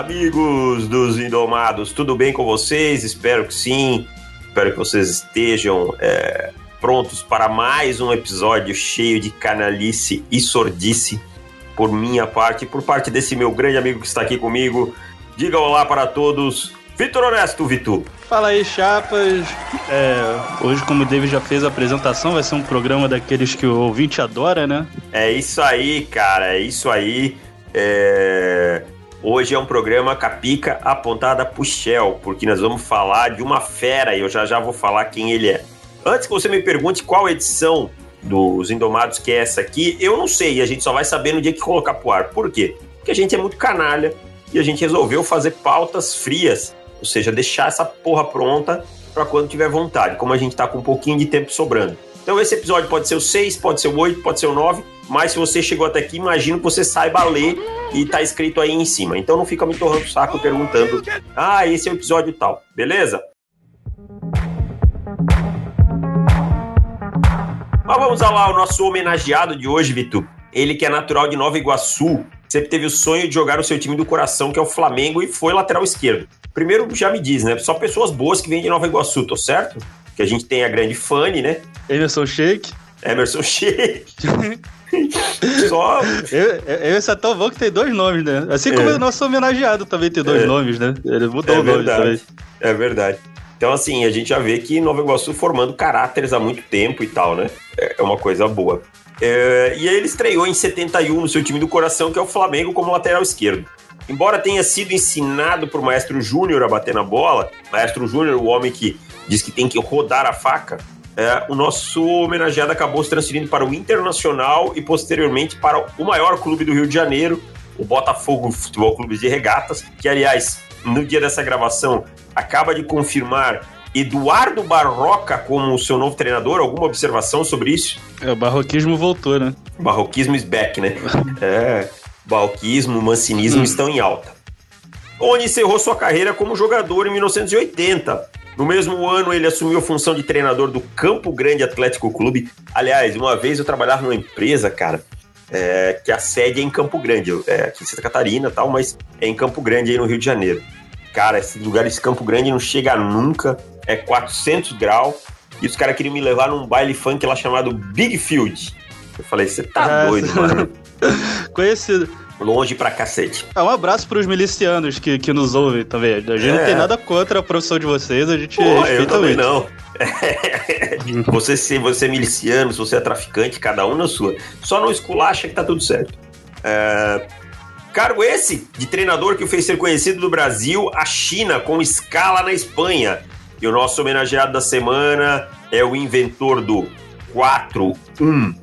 Amigos dos Indomados, tudo bem com vocês? Espero que sim. Espero que vocês estejam é, prontos para mais um episódio cheio de canalice e sordice por minha parte e por parte desse meu grande amigo que está aqui comigo. Diga olá para todos. Vitor Honesto, Vitor. Fala aí, chapas. É, hoje, como o David já fez a apresentação, vai ser um programa daqueles que o ouvinte adora, né? É isso aí, cara, é isso aí. É... Hoje é um programa capica apontada pro Shell, porque nós vamos falar de uma fera e eu já já vou falar quem ele é. Antes que você me pergunte qual edição dos Indomados que é essa aqui, eu não sei, e a gente só vai saber no dia que colocar pro ar. Por quê? Porque a gente é muito canalha e a gente resolveu fazer pautas frias, ou seja, deixar essa porra pronta para quando tiver vontade, como a gente tá com um pouquinho de tempo sobrando. Então esse episódio pode ser o 6, pode ser o 8, pode ser o 9, mas se você chegou até aqui, imagino que você saiba ler e tá escrito aí em cima. Então não fica me torrando o saco perguntando: "Ah, esse é o episódio tal". Beleza? Mas vamos lá o nosso homenageado de hoje, Vitor. Ele que é natural de Nova Iguaçu, sempre teve o sonho de jogar no seu time do coração, que é o Flamengo, e foi lateral esquerdo. Primeiro, já me diz, né? Só pessoas boas que vêm de Nova Iguaçu, tô certo? Que a gente tem a grande Fanny, né? Emerson Sheik. Emerson Sheik. Só. Esse é tão bom que tem dois nomes, né? Assim como é. o nosso homenageado também tem dois é. nomes, né? Ele mudou é o nome também. É verdade. Então, assim, a gente já vê que Nova Iguaçu formando caráteres há muito tempo e tal, né? É uma coisa boa. É, e aí ele estreou em 71 no seu time do coração, que é o Flamengo, como lateral esquerdo. Embora tenha sido ensinado por Maestro Júnior a bater na bola, Maestro Júnior, o homem que diz que tem que rodar a faca, é, o nosso homenageado acabou se transferindo para o Internacional e posteriormente para o maior clube do Rio de Janeiro, o Botafogo Futebol Clube de Regatas, que aliás, no dia dessa gravação, acaba de confirmar Eduardo Barroca como seu novo treinador. Alguma observação sobre isso? É, o barroquismo voltou, né? Barroquismo is back, né? é, barroquismo, mancinismo hum. estão em alta. Onde encerrou sua carreira como jogador em 1980. No mesmo ano, ele assumiu a função de treinador do Campo Grande Atlético Clube. Aliás, uma vez eu trabalhava numa empresa, cara, é, que a sede é em Campo Grande, é aqui em Santa Catarina tal, mas é em Campo Grande aí no Rio de Janeiro. Cara, esse lugar, esse Campo Grande não chega nunca, é 400 graus, e os caras queriam me levar num baile funk lá chamado Big Field. Eu falei, você tá ah, doido, mano. Conhecido. Longe pra cacete. É, um abraço pros milicianos que, que nos ouvem também. A gente é. não tem nada contra a profissão de vocês, a gente Pô, respeita eu também muito. não. você, se você é miliciano, se você é traficante, cada um na sua. Só não esculacha que tá tudo certo. É... Cargo esse de treinador que o fez ser conhecido do Brasil a China, com escala na Espanha. E o nosso homenageado da semana é o inventor do 4-1.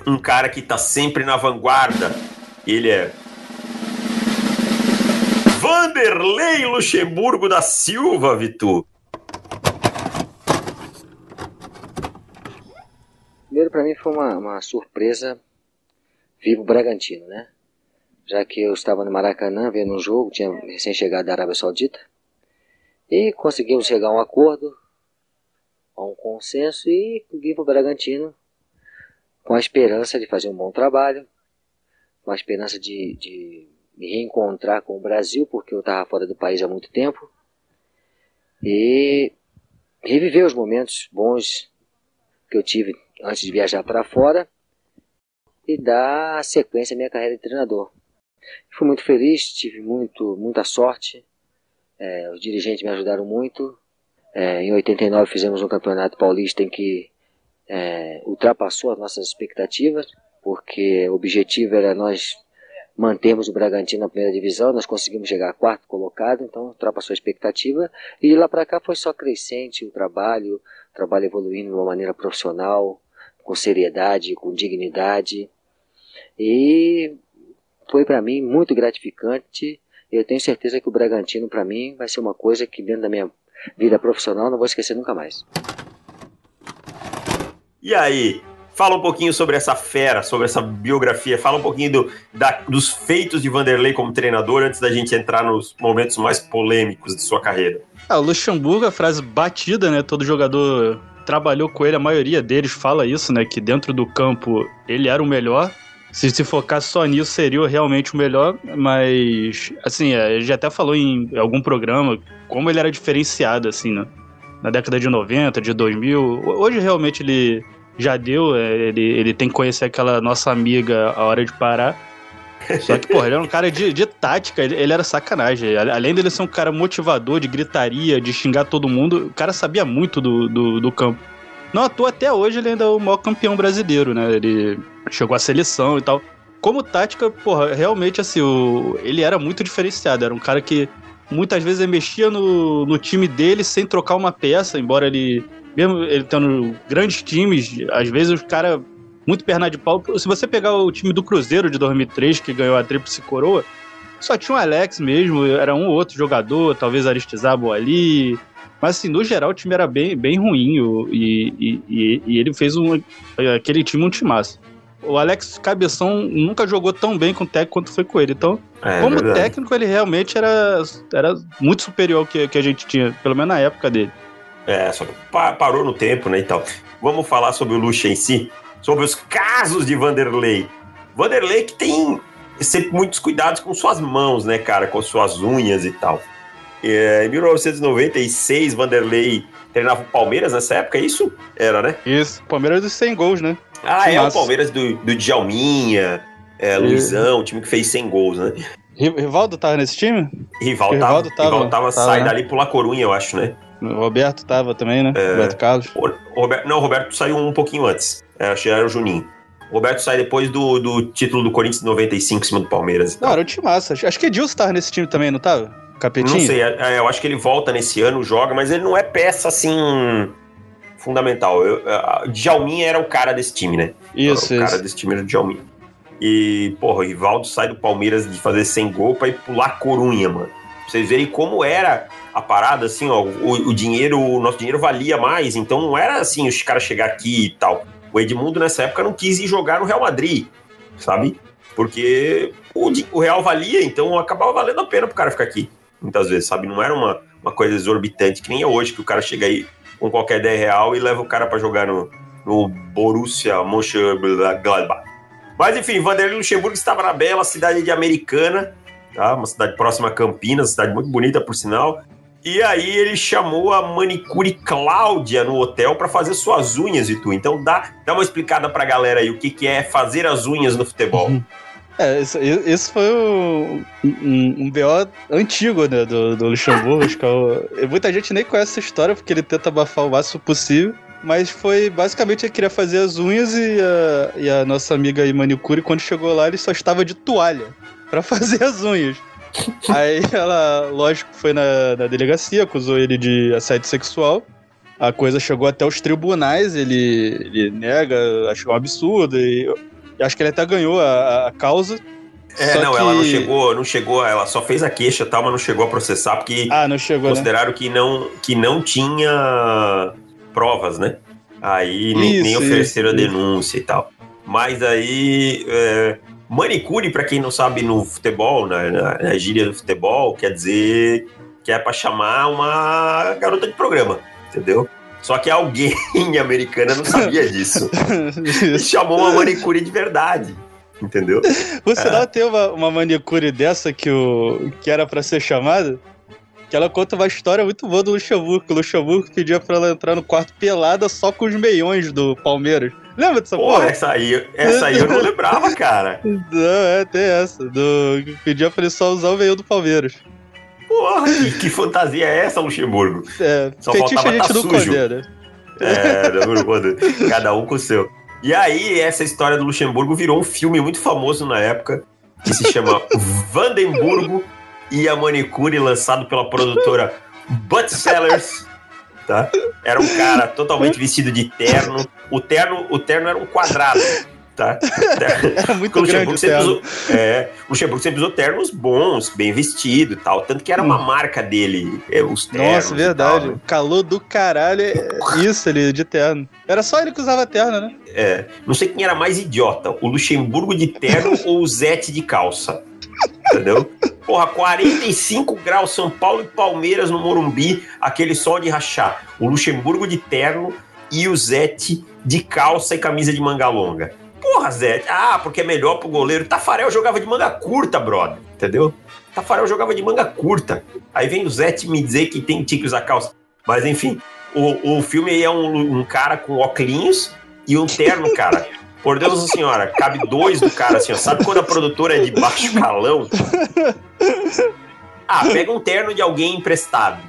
4-1 um cara que tá sempre na vanguarda. Ele é Vanderlei Luxemburgo da Silva, Vitu. Primeiro, para mim, foi uma, uma surpresa vir o Bragantino, né? Já que eu estava no Maracanã vendo um jogo, tinha recém-chegado da Arábia Saudita, e conseguimos chegar a um acordo, a um consenso, e vir para o Bragantino com a esperança de fazer um bom trabalho, com a esperança de, de me reencontrar com o Brasil, porque eu estava fora do país há muito tempo, e reviver os momentos bons que eu tive antes de viajar para fora e dar sequência à minha carreira de treinador. Fui muito feliz, tive muito, muita sorte, é, os dirigentes me ajudaram muito. É, em 89 fizemos um campeonato paulista em que é, ultrapassou as nossas expectativas, porque o objetivo era nós mantermos o Bragantino na primeira divisão, nós conseguimos chegar a quarto colocado, então ultrapassou a expectativa, e de lá para cá foi só crescente o trabalho, o trabalho evoluindo de uma maneira profissional, com seriedade, com dignidade, e foi para mim muito gratificante, eu tenho certeza que o Bragantino para mim vai ser uma coisa que dentro da minha vida profissional não vou esquecer nunca mais. E aí? Fala um pouquinho sobre essa fera, sobre essa biografia. Fala um pouquinho do, da, dos feitos de Vanderlei como treinador antes da gente entrar nos momentos mais polêmicos de sua carreira. Ah, o Luxemburgo, a frase batida, né? Todo jogador trabalhou com ele, a maioria deles fala isso, né? Que dentro do campo ele era o melhor. se se focar só nisso seria realmente o melhor, mas assim, é, ele já até falou em algum programa como ele era diferenciado assim, né? Na década de 90, de 2000. Hoje realmente ele já deu, é, ele, ele tem que conhecer aquela nossa amiga a hora de parar. Só que, porra, ele era um cara de, de tática, ele, ele, era sacanagem. Além dele ser um cara motivador, de gritaria, de xingar todo mundo, o cara sabia muito do, do, do campo. Não à toa, até hoje ele ainda é o maior campeão brasileiro, né? Ele chegou à seleção e tal. Como tática, porra, realmente assim, o, ele era muito diferenciado. Era um cara que muitas vezes ele mexia no, no time dele sem trocar uma peça, embora ele, mesmo ele tendo grandes times, às vezes os caras muito perna de pau. Se você pegar o time do Cruzeiro de 2003, que ganhou a Tríplice Coroa, só tinha o Alex mesmo, era um ou outro jogador, talvez Aristizábal ali, mas assim, no geral o time era bem, bem ruim e, e, e, e ele fez um, aquele time um timaço. O Alex Cabeção nunca jogou tão bem com o técnico quanto foi com ele. Então, é, como verdade. técnico, ele realmente era, era muito superior ao que, que a gente tinha, pelo menos na época dele. É, só que parou no tempo, né, e tal. Vamos falar sobre o Lucha em si, sobre os casos de Vanderlei. Vanderlei que tem sempre muitos cuidados com suas mãos, né, cara, com suas unhas e tal. É, em 1996, Vanderlei treinava o Palmeiras nessa época, é isso? Era, né? Isso, Palmeiras dos 100 gols, né? Ah, que é massa. o Palmeiras do, do Djalminha, é, Luizão, time que fez 100 gols, né? Rivaldo tava nesse time? Rivaldo, Rivaldo tava, Rivaldo tava, tava saindo né? ali pro La Corunha, eu acho, né? O Roberto tava também, né? É... Roberto Carlos. O, Roberto, não, o Roberto saiu um pouquinho antes. É, acho que era o Juninho. O Roberto sai depois do, do título do Corinthians 95 em cima do Palmeiras. Não, era um time massa. Acho que Edilson tava nesse time também, não tava? Capetinho? Não sei, é, é, eu acho que ele volta nesse ano, joga, mas ele não é peça assim fundamental. Eu, Djalminha era o cara desse time, né? Isso, O isso. cara desse time era o Djalminha. E, porra, o Rivaldo sai do Palmeiras de fazer 100 gol pra ir pular Corunha, mano. Pra vocês verem como era a parada, assim, ó, o, o dinheiro, o nosso dinheiro valia mais, então não era assim os caras chegar aqui e tal. O Edmundo nessa época não quis ir jogar no Real Madrid, sabe? Porque o, o Real valia, então acabava valendo a pena pro cara ficar aqui, muitas vezes, sabe? Não era uma, uma coisa exorbitante, que nem é hoje, que o cara chega aí com qualquer ideia real e leva o cara para jogar no, no Borussia Mönchengladbach. Mas enfim, Vanderlei Luxemburgo estava na bela cidade de Americana, tá? uma cidade próxima a Campinas, cidade muito bonita por sinal. E aí ele chamou a manicure Cláudia no hotel para fazer suas unhas e tu. Então dá, dá uma explicada pra galera aí o que, que é fazer as unhas no futebol. Uhum. É, esse, esse foi um, um, um BO antigo, né, do, do Luxemburgo. acho que é o, muita gente nem conhece essa história porque ele tenta abafar o máximo possível. Mas foi basicamente ele queria fazer as unhas e a, e a nossa amiga aí, manicure, quando chegou lá, ele só estava de toalha para fazer as unhas. Aí ela, lógico, foi na, na delegacia, acusou ele de assédio sexual. A coisa chegou até os tribunais, ele, ele nega, achou um absurdo. E, acho que ele até ganhou a, a causa. É, não, que... ela não chegou, não chegou, ela só fez a queixa tal, mas não chegou a processar, porque ah, não chegou, né? consideraram né? que, não, que não tinha provas, né? Aí nem, isso, nem ofereceram isso, a denúncia isso. e tal. Mas aí. É, manicure, para quem não sabe no futebol, na, na, na, gíria do futebol, quer dizer que é para chamar uma garota de programa, entendeu? Só que alguém americana não sabia disso. e chamou uma manicure de verdade. Entendeu? Você é. não tem uma, uma manicure dessa que, o, que era para ser chamada? Que ela conta uma história muito boa do Luxemburgo. O Luxemburgo pedia pra ela entrar no quarto pelada só com os meiões do Palmeiras. Lembra dessa porra? porra? Essa aí, essa aí eu não lembrava, cara. Não, é, tem essa. Do, pedia pra ele só usar o meião do Palmeiras. Porra, que, que, fantasia é essa, Luxemburgo? É, Só fetiche a gente tá não condena. É, não, cada um com o seu. E aí, essa história do Luxemburgo virou um filme muito famoso na época, que se chama Vandenburgo e a Manicure, lançado pela produtora Butt Sellers. Tá? Era um cara totalmente vestido de terno. O terno, o terno era um quadrado. Tá? Era muito o grande sempre usou, é, O Luxemburgo sempre usou ternos bons, bem vestido e tal. Tanto que era uma hum. marca dele, é, os ternos. Nossa, verdade. Tal, né? Calor do caralho. É isso ali, de terno. Era só ele que usava terno, né? É. Não sei quem era mais idiota, o Luxemburgo de terno ou o Zete de calça. Entendeu? Porra, 45 graus São Paulo e Palmeiras no Morumbi, aquele sol de rachar. O Luxemburgo de terno e o Zete de calça e camisa de manga longa. Porra, Zé. Ah, porque é melhor pro goleiro. Tafarel jogava de manga curta, brother. Entendeu? Tafarel jogava de manga curta. Aí vem o Zé me dizer que tem tique usar calça. Mas enfim, o, o filme é um, um cara com óculos e um terno, cara. Por Deus senhora, cabe dois do cara assim, ó. Sabe quando a produtora é de baixo calão? Ah, pega um terno de alguém emprestado.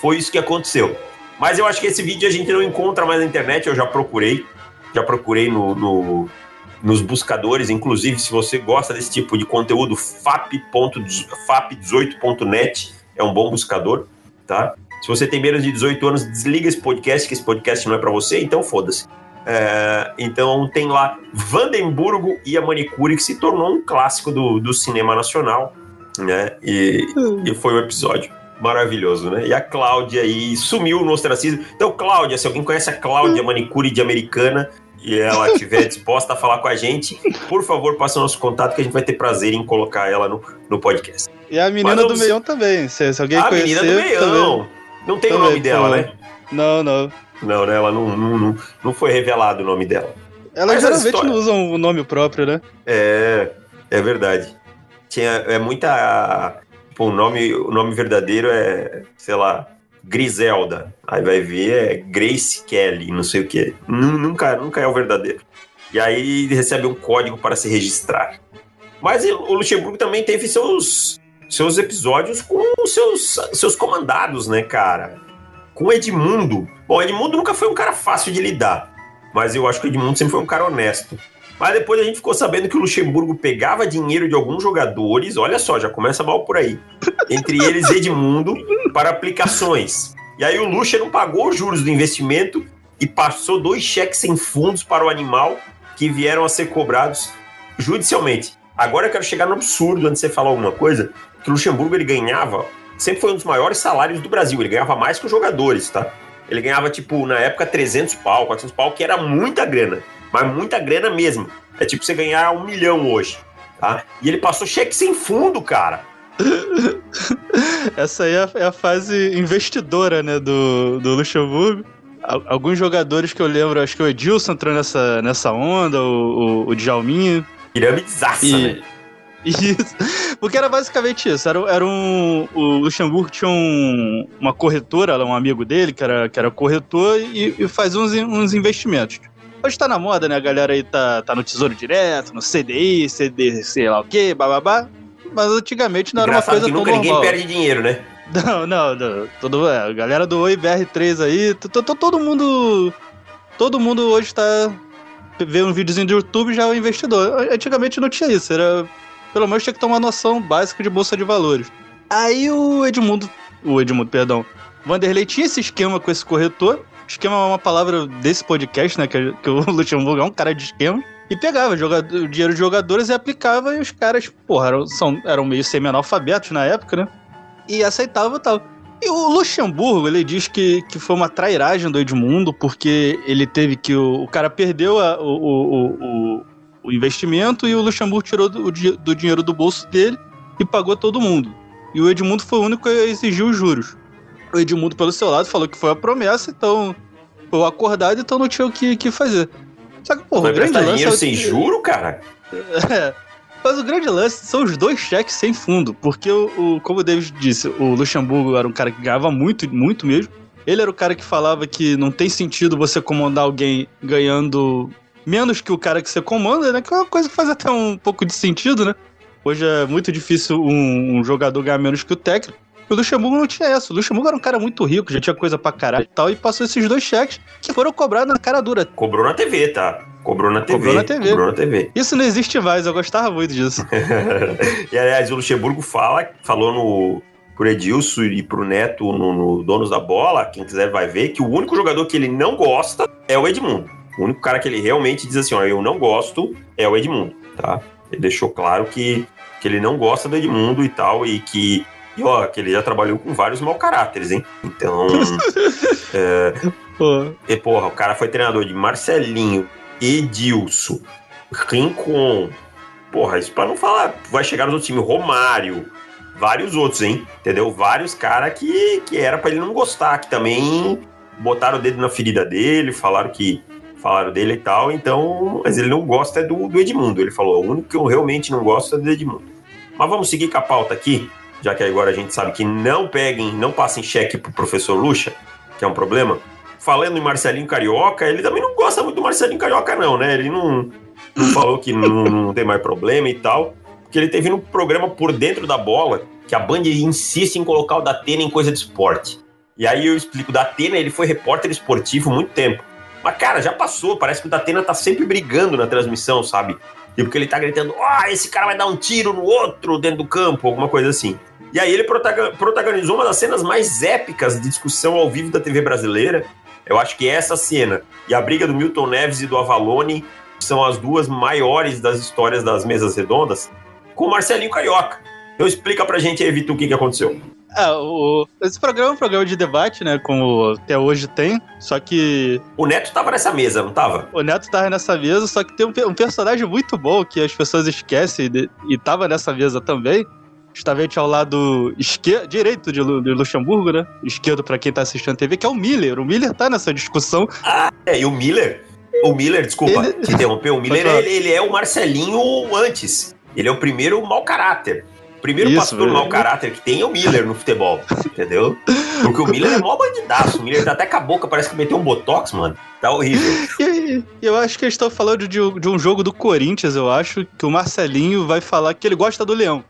Foi isso que aconteceu. Mas eu acho que esse vídeo a gente não encontra mais na internet, eu já procurei. Já procurei no, no nos buscadores, inclusive se você gosta desse tipo de conteúdo, fap18.net é um bom buscador, tá? Se você tem menos de 18 anos, desliga esse podcast, que esse podcast não é para você, então foda-se. É, então tem lá Vandemburgo e a Manicure, que se tornou um clássico do, do cinema nacional, né? E, e foi um episódio maravilhoso, né? E a Cláudia aí sumiu no ostracismo. Então, Cláudia, se alguém conhece a Cláudia. Manicure de Americana e ela estiver disposta a falar com a gente, por favor, passe o nosso contato que a gente vai ter prazer em colocar ela no, no podcast. E a menina do meião também, se, se alguém conhecer... A menina do meião! Também. Não tem também, o nome dela, né? Não, não. Não, né? Ela não, não, não, foi revelado o nome dela. Ela geralmente história... não usa o nome próprio, né? É, é verdade. Tinha, é muita. Tipo, o nome, o nome verdadeiro é, sei lá, Griselda. Aí vai ver é Grace Kelly, não sei o que. Nunca, nunca é o verdadeiro. E aí recebe um código para se registrar. Mas o Luxemburgo também teve seus, seus episódios com seus, seus comandados, né, cara? Com Edmundo. Bom, Edmundo nunca foi um cara fácil de lidar, mas eu acho que o Edmundo sempre foi um cara honesto. Mas depois a gente ficou sabendo que o Luxemburgo pegava dinheiro de alguns jogadores, olha só, já começa mal por aí. Entre eles Edmundo, para aplicações. E aí o Luxa não pagou os juros do investimento e passou dois cheques sem fundos para o animal que vieram a ser cobrados judicialmente. Agora eu quero chegar no absurdo antes de você falar alguma coisa, que o Luxemburgo ele ganhava sempre foi um dos maiores salários do Brasil. Ele ganhava mais que os jogadores, tá? Ele ganhava, tipo, na época, 300 pau, 400 pau, que era muita grana. Mas muita grana mesmo. É tipo você ganhar um milhão hoje, tá? E ele passou cheque sem fundo, cara. Essa aí é a, é a, fase investidora, né, do, do Luxemburgo. Alguns jogadores que eu lembro, acho que o Edilson entrou nessa, nessa onda, o, o, o Djalminha. Piramidezaça, e, né? Isso. Porque era basicamente isso. Era, era um. O Luxemburgo tinha um, uma corretora, um amigo dele, que era, que era corretor, e, e fazia uns, uns investimentos. Hoje tá na moda, né? A galera aí tá, tá no Tesouro Direto, no CDI, CD, sei lá o quê, bababá. Mas antigamente não era Engraçado uma coisa que nunca ninguém perde dinheiro, né? Não, não, não. Todo, é, a galera do Oi BR3 aí, todo mundo. Todo mundo hoje tá. Vê um videozinho do YouTube já é um investidor. Antigamente não tinha isso, era pelo menos tinha que ter uma noção básica de bolsa de valores. Aí o Edmundo, o Edmundo, perdão, Vanderlei tinha esse esquema com esse corretor. Esquema é uma palavra desse podcast, né? Que, que o Luxemburgo é um cara de esquema. E pegava jogador, o dinheiro de jogadores e aplicava, e os caras, porra, eram, são, eram meio semi-analfabetos na época, né? E aceitava tal. E o Luxemburgo, ele diz que, que foi uma trairagem do Edmundo, porque ele teve que. O, o cara perdeu a, o, o, o, o investimento e o Luxemburgo tirou do, do dinheiro do bolso dele e pagou todo mundo. E o Edmundo foi o único que exigiu os juros. O Edmundo, pelo seu lado, falou que foi a promessa, então foi acordado, então não tinha o que, que fazer. Só que, porra, o grande lance. dinheiro é... sem juro, cara? É. Mas o grande lance são os dois cheques sem fundo, porque o, o, como o David disse, o Luxemburgo era um cara que ganhava muito, muito mesmo. Ele era o cara que falava que não tem sentido você comandar alguém ganhando menos que o cara que você comanda, né? Que é uma coisa que faz até um pouco de sentido, né? Hoje é muito difícil um, um jogador ganhar menos que o técnico. O Luxemburgo não tinha isso. O Luxemburgo era um cara muito rico, já tinha coisa pra caralho e tal, e passou esses dois cheques que foram cobrados na cara dura. Cobrou na TV, tá? Cobrou na TV. Cobrou na TV. Cobrou na TV. Isso não existe mais, eu gostava muito disso. e aliás, o Luxemburgo fala, falou no, pro Edilson e pro Neto no, no Donos da Bola, quem quiser vai ver, que o único jogador que ele não gosta é o Edmundo. O único cara que ele realmente diz assim, ó, eu não gosto é o Edmundo, tá? Ele deixou claro que, que ele não gosta do Edmundo e tal, e que, e, ó, que ele já trabalhou com vários mau caráteres, hein? Então, é, e, porra, o cara foi treinador de Marcelinho, Edilson, Rincon, porra, isso pra não falar, vai chegar no time Romário, vários outros, hein? Entendeu? Vários caras que, que era para ele não gostar, que também botaram o dedo na ferida dele, falaram que falaram dele e tal, então, mas ele não gosta do, do Edmundo. Ele falou, o único que eu realmente não gosto é do Edmundo. Mas vamos seguir com a pauta aqui, já que agora a gente sabe que não peguem, não passem cheque pro professor Lucha, que é um problema. Falando em Marcelinho Carioca, ele também não gosta muito do Marcelinho Carioca, não, né? Ele não, não falou que não, não tem mais problema e tal. Porque ele teve um programa por dentro da bola, que a Band insiste em colocar o Datena em coisa de esporte. E aí eu explico, o Datena, ele foi repórter esportivo muito tempo. Mas, cara, já passou, parece que o Datena tá sempre brigando na transmissão, sabe? E porque ele tá gritando, ah, oh, esse cara vai dar um tiro no outro dentro do campo, alguma coisa assim. E aí ele protagonizou uma das cenas mais épicas de discussão ao vivo da TV brasileira. Eu acho que essa cena e a briga do Milton Neves e do Avalone são as duas maiores das histórias das mesas redondas, com o Marcelinho Carioca. Então explica pra gente aí, Vitor, o que, que aconteceu. É, o, esse programa é um programa de debate, né? Como até hoje tem, só que. O Neto tava nessa mesa, não tava? O Neto tava nessa mesa, só que tem um, um personagem muito bom que as pessoas esquecem de, e tava nessa mesa também. Justamente ao lado esquerdo, direito de, Luxemburgo, né? Esquerdo para quem tá assistindo a TV, que é o Miller. O Miller tá nessa discussão. Ah, é, e o Miller? O Miller, desculpa ele... te interromper, o Miller ele, ele é o Marcelinho antes. Ele é o primeiro mau caráter primeiro Isso, pastor mau caráter que tem é o Miller no futebol, entendeu? Porque o Miller é mó bandidaço. O Miller tá até com a boca, parece que meteu um botox, mano. Tá horrível. E, eu acho que eles estão falando de, de um jogo do Corinthians, eu acho, que o Marcelinho vai falar que ele gosta do Leão.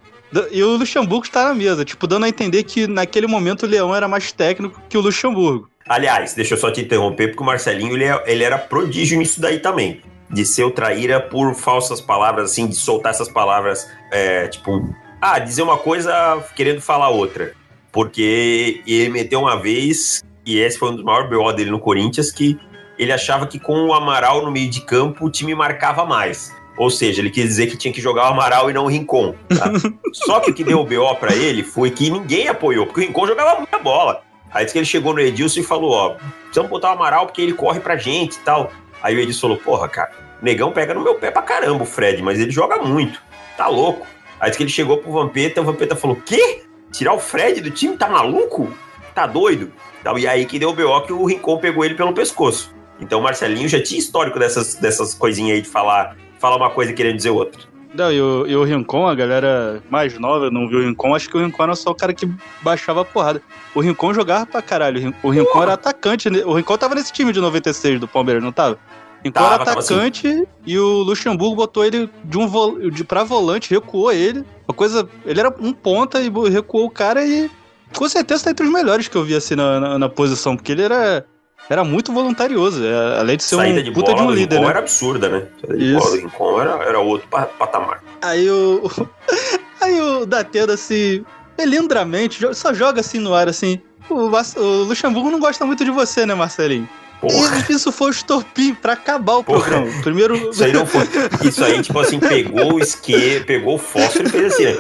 E o Luxemburgo está na mesa, tipo, dando a entender que naquele momento o Leão era mais técnico que o Luxemburgo. Aliás, deixa eu só te interromper, porque o Marcelinho ele, é, ele era prodígio nisso daí também. De ser o traíra por falsas palavras, assim, de soltar essas palavras, é, tipo, ah, dizer uma coisa querendo falar outra. Porque ele meteu uma vez, e esse foi um dos maiores BO dele no Corinthians, que ele achava que com o Amaral no meio de campo o time marcava mais. Ou seja, ele quis dizer que tinha que jogar o Amaral e não o Rincon. Tá? Só que o que deu o BO para ele foi que ninguém apoiou, porque o Rincon jogava muita bola. Aí disse que ele chegou no Edilson e falou: Ó, precisamos botar o Amaral porque ele corre pra gente e tal. Aí o Edilson falou: Porra, cara, o negão pega no meu pé pra caramba o Fred, mas ele joga muito. Tá louco. Aí que ele chegou pro Vampeta, o Vampeta falou: Quê? Tirar o Fred do time? Tá maluco? Tá doido? E aí que deu o BO que o Rincon pegou ele pelo pescoço. Então o Marcelinho já tinha histórico dessas, dessas coisinhas aí de falar, falar uma coisa querendo dizer outra. Não, e o, e o Rincon, a galera mais nova não viu o Rincon, acho que o Rincon era só o cara que baixava a porrada. O Rincon jogava pra caralho. O Rincon Porra. era atacante. Né? O Rincon tava nesse time de 96 do Palmeiras, não tava? Então era atacante assim. e o Luxemburgo botou ele de um vo, de pra volante, recuou ele. Uma coisa. Ele era um ponta e recuou o cara e com certeza tá entre os melhores que eu vi assim na, na, na posição, porque ele era. Era muito voluntarioso, é, além de ser Saída um de puta bola, de um líder, né? era absurda, né? Saída de bola do Rincon era, era outro patamar. Aí o. Aí o Datena, assim, melindramente, só joga assim no ar, assim. O, o Luxemburgo não gosta muito de você, né, Marcelinho? Porra. Isso foi o estopim pra acabar o Porra. programa. Primeiro. Isso aí não foi. Isso aí, tipo assim, pegou o isqueiro, pegou o fósforo e fez assim, né?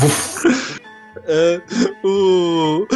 É, o.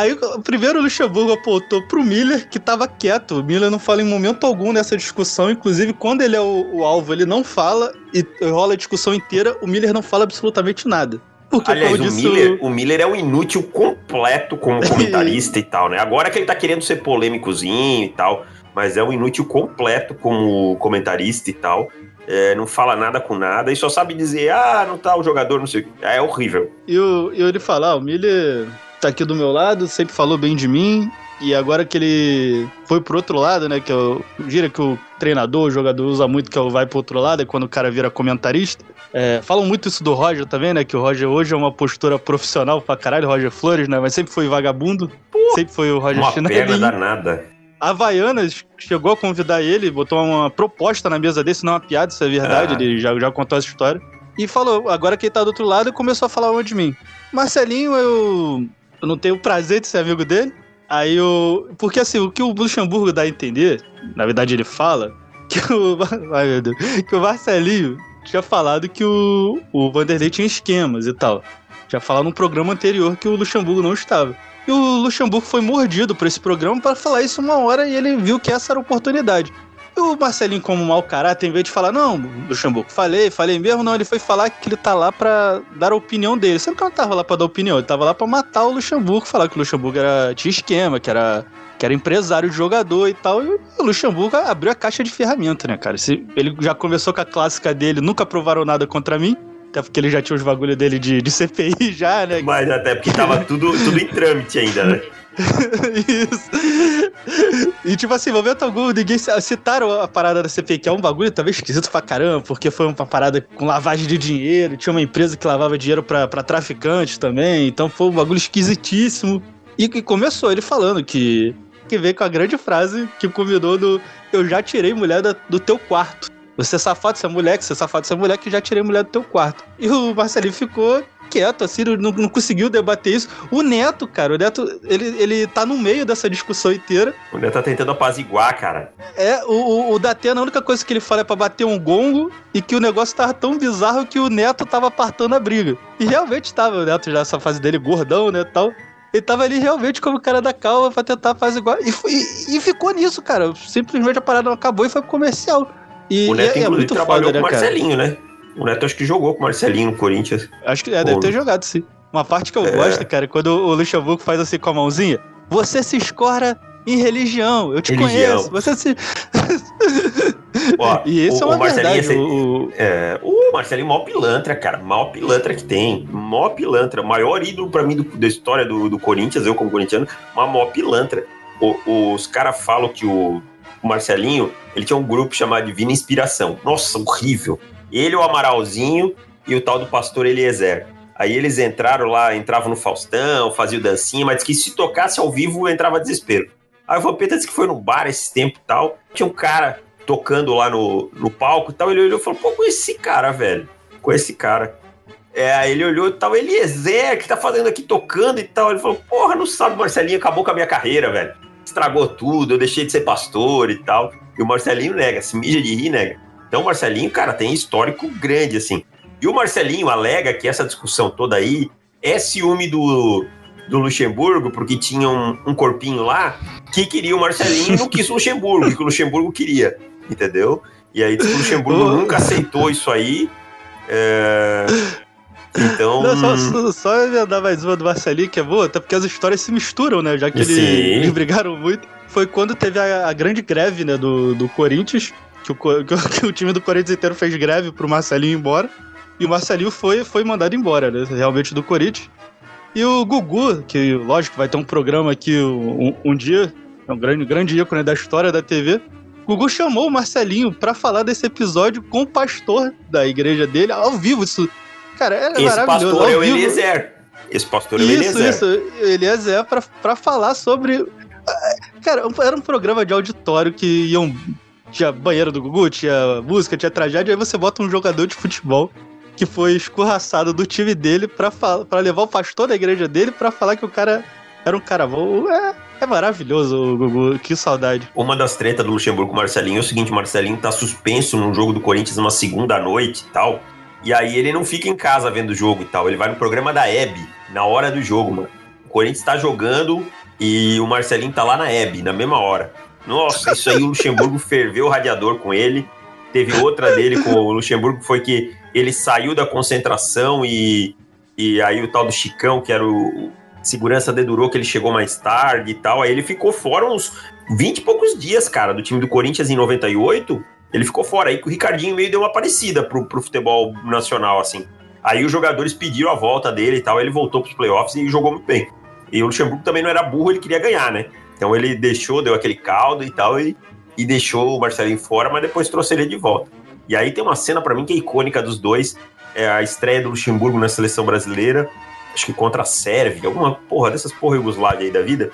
Aí, primeiro o Luxemburgo apontou pro Miller, que tava quieto. O Miller não fala em momento algum nessa discussão. Inclusive, quando ele é o, o alvo, ele não fala e rola a discussão inteira. O Miller não fala absolutamente nada. Porque, Aliás, o, disse, Miller, o Miller é um inútil completo como comentarista e tal, né? Agora que ele tá querendo ser polêmicozinho e tal, mas é um inútil completo como comentarista e tal. É, não fala nada com nada e só sabe dizer, ah, não tá o jogador, não sei o que. É horrível. E, o, e ele fala, ah, o Miller tá aqui do meu lado, sempre falou bem de mim, e agora que ele foi pro outro lado, né? Que é o gira que o treinador, o jogador usa muito, que é o vai pro outro lado, é quando o cara vira comentarista. É, falam muito isso do Roger também, né? Que o Roger hoje é uma postura profissional pra caralho, Roger Flores, né? Mas sempre foi vagabundo. sempre foi o Roger Uma perna danada. A Havaianas chegou a convidar ele, botou uma proposta na mesa desse, não uma piada, isso é verdade, ah. ele já, já contou essa história. E falou, agora que ele tá do outro lado, começou a falar mal de mim. Marcelinho, eu, eu não tenho o prazer de ser amigo dele. Aí o. Porque assim, o que o Luxemburgo dá a entender, na verdade ele fala, que o. Ai meu Deus. Que o Marcelinho tinha falado que o, o Vanderlei tinha esquemas e tal. Tinha falado num programa anterior que o Luxemburgo não estava. E o Luxemburgo foi mordido por esse programa para falar isso uma hora e ele viu que essa era a oportunidade. O Marcelinho, como mau caráter, em vez de falar, não, Luxemburgo, falei, falei mesmo, não, ele foi falar que ele tá lá pra dar a opinião dele. Sendo que ele não tava lá pra dar opinião, ele tava lá pra matar o Luxemburgo, falar que o Luxemburgo era, tinha esquema, que era que era empresário de jogador e tal. E o Luxemburgo abriu a caixa de ferramenta, né, cara? Ele já começou com a clássica dele, nunca provaram nada contra mim. Até porque ele já tinha os bagulho dele de, de CPI já, né? Mas até porque tava tudo, tudo em trâmite ainda, né? Isso. E tipo assim, momento algum, ninguém citaram a parada da CPI, que é um bagulho talvez esquisito pra caramba, porque foi uma parada com lavagem de dinheiro, tinha uma empresa que lavava dinheiro pra, pra traficantes também, então foi um bagulho esquisitíssimo. E que começou ele falando que, que veio com a grande frase que combinou do Eu já tirei mulher da, do teu quarto. Você é safado, você é moleque, você é safado, você é moleque, que já tirei mulher do teu quarto. E o Marcelinho ficou quieto, assim, não, não conseguiu debater isso. O Neto, cara, o Neto, ele, ele tá no meio dessa discussão inteira. O Neto tá tentando apaziguar, cara. É, o, o, o Datena, a única coisa que ele fala é pra bater um gongo e que o negócio tava tão bizarro que o Neto tava apartando a briga. E realmente tava, o Neto já essa fase dele gordão, né, tal. Ele tava ali realmente como cara da calma pra tentar fazer igual. E, e, e, ficou nisso, cara. Simplesmente a parada não acabou e foi pro comercial. E, o Neto, é, é muito trabalhou foda, com o né, Marcelinho, cara? né? O Neto acho que jogou com o Marcelinho no Corinthians. Acho que é, deve ter jogado, sim. Uma parte que eu é. gosto, cara, quando o Luxemburgo faz assim com a mãozinha. Você se escora em religião. Eu te religião. conheço. Você se. Ó, e isso é uma verdade. Assim, o, é, o Marcelinho, maior pilantra, cara. Maior pilantra que tem. Maior pilantra. Maior ídolo pra mim do, da história do, do Corinthians, eu como corintiano, uma maior pilantra. O, os caras falam que o, o Marcelinho, ele tinha um grupo chamado Divina Inspiração. Nossa, horrível. Ele, o Amaralzinho e o tal do pastor Eliezer. Aí eles entraram lá, entravam no Faustão, faziam dancinha, mas que se tocasse ao vivo entrava desespero. Aí o Vampeta disse que foi no bar esse tempo e tal. Tinha um cara tocando lá no, no palco e tal. Ele olhou e falou: pô, com esse cara, velho. Com esse cara. É, aí ele olhou e tal, Eliezer, que tá fazendo aqui tocando e tal. Ele falou: porra, não sabe, Marcelinho, acabou com a minha carreira, velho. Estragou tudo, eu deixei de ser pastor e tal. E o Marcelinho nega, se mija de rir, nega. Então o Marcelinho, cara, tem histórico grande, assim. E o Marcelinho alega que essa discussão toda aí é ciúme do, do Luxemburgo, porque tinha um, um corpinho lá que queria o Marcelinho e não quis o Luxemburgo, que o Luxemburgo queria, entendeu? E aí o Luxemburgo nunca aceitou isso aí. É... Então. Não, só, só, mais uma do Marcelinho, que é boa, até porque as histórias se misturam, né? Já que eles, eles brigaram muito. Foi quando teve a, a grande greve né, do, do Corinthians, que o, que o time do Corinthians inteiro fez greve pro Marcelinho ir embora. E o Marcelinho foi, foi mandado embora, né? Realmente do Corinthians. E o Gugu, que lógico vai ter um programa aqui um, um dia, é um grande, grande ícone da história da TV. O Gugu chamou o Marcelinho para falar desse episódio com o pastor da igreja dele, ao vivo. Isso, cara, é Esse maravilhoso. pastor é o Eliezer. Esse pastor é o Eliezer. Isso, isso. Eliezer pra, pra falar sobre... Cara, era um programa de auditório que iam tinha banheiro do Gugu, tinha música, tinha tragédia, aí você bota um jogador de futebol que foi escorraçado do time dele pra, levar o pastor da igreja dele pra falar que o cara era um cara bom. É, é maravilhoso Gugu, que saudade. Uma das tretas do Luxemburgo com Marcelinho é o seguinte: Marcelinho tá suspenso num jogo do Corinthians uma segunda noite e tal. E aí ele não fica em casa vendo o jogo e tal. Ele vai no programa da Hebe, na hora do jogo, mano. O Corinthians tá jogando e o Marcelinho tá lá na Hebe, na mesma hora. Nossa, isso aí o Luxemburgo ferveu o radiador com ele. Teve outra dele com o Luxemburgo, foi que ele saiu da concentração e, e aí o tal do Chicão, que era o segurança dedurou que ele chegou mais tarde e tal. Aí ele ficou fora uns 20 e poucos dias, cara, do time do Corinthians em 98. Ele ficou fora. Aí o Ricardinho meio deu uma parecida pro, pro futebol nacional, assim. Aí os jogadores pediram a volta dele e tal. Ele voltou pros playoffs e jogou muito bem. E o Luxemburgo também não era burro, ele queria ganhar, né? Então ele deixou, deu aquele caldo e tal, e, e deixou o Marcelinho fora, mas depois trouxe ele de volta. E aí tem uma cena para mim que é icônica dos dois, é a estreia do Luxemburgo na seleção brasileira, acho que contra a Sérvia, alguma porra dessas porra Yugoslávia aí da vida.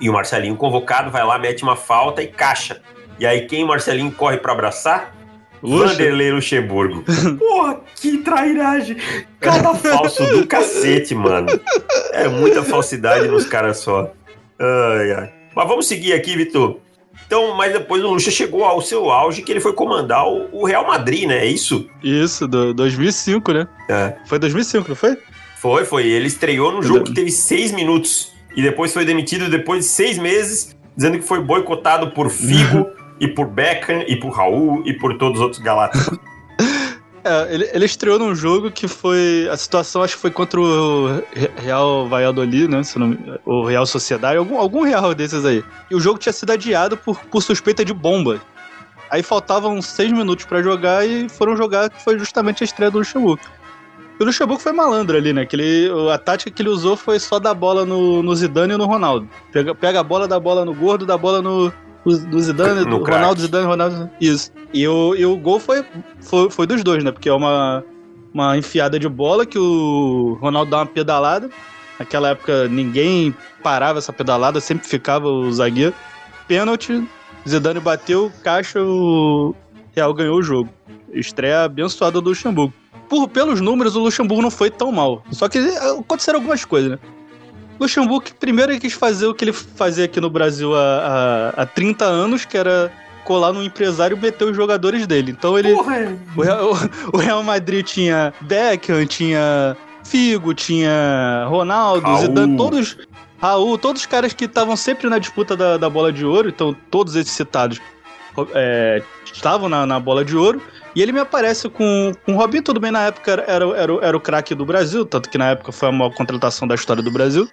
E o Marcelinho convocado vai lá, mete uma falta e caixa. E aí quem o Marcelinho corre para abraçar? Luxa. Vanderlei Luxemburgo. Porra, que trairagem. Cada falso do cacete, mano. É muita falsidade nos caras só. Ai, ai. Mas vamos seguir aqui, Vitor. Então, mas depois o Lucha chegou ao seu auge que ele foi comandar o, Real Madrid, né? É isso? Isso, do 2005, né? É. Foi 2005, não foi? Foi, foi. Ele estreou no jogo que teve seis minutos e depois foi demitido depois de seis meses, dizendo que foi boicotado por Figo e por Beckham e por Raul e por todos os outros galácticos. É, ele, ele, estreou num jogo que foi. A situação acho que foi contra o Real Valladolid, né? Não, o Real Sociedade, algum, algum Real desses aí. E o jogo tinha sido adiado por, por suspeita de bomba. Aí faltavam seis minutos para jogar e foram jogar, que foi justamente a estreia do Luxemburgo. E o Luxemburgo foi malandro ali, né? Que ele, a tática que ele usou foi só dar bola no, no Zidane e no Ronaldo. Pega, pega a bola, dá bola no gordo, dá bola no, do Zidane, do Ronaldo, Zidane, Ronaldo. Isso. E o, e o gol foi, foi, foi dos dois, né? Porque é uma, uma enfiada de bola que o Ronaldo dá uma pedalada. Naquela época ninguém parava essa pedalada, sempre ficava o zagueiro. Pênalti, Zidane bateu, caixa, o Real ganhou o jogo. Estreia abençoada do Luxemburgo. Por, pelos números, o Luxemburgo não foi tão mal. Só que aconteceram algumas coisas, né? Luxemburgo, primeiro, ele quis fazer o que ele fazia aqui no Brasil há, há, há 30 anos, que era colar no empresário e meter os jogadores dele. Então ele. O Real, o Real, Madrid tinha Beckham, tinha Figo, tinha Ronaldo, Raul. Zidane, todos. Raul, todos os caras que estavam sempre na disputa da, da bola de ouro, então todos esses citados é, estavam na, na bola de ouro. E ele me aparece com, com o Robinho, tudo bem, na época era, era, era, era o craque do Brasil, tanto que na época foi a maior contratação da história do Brasil.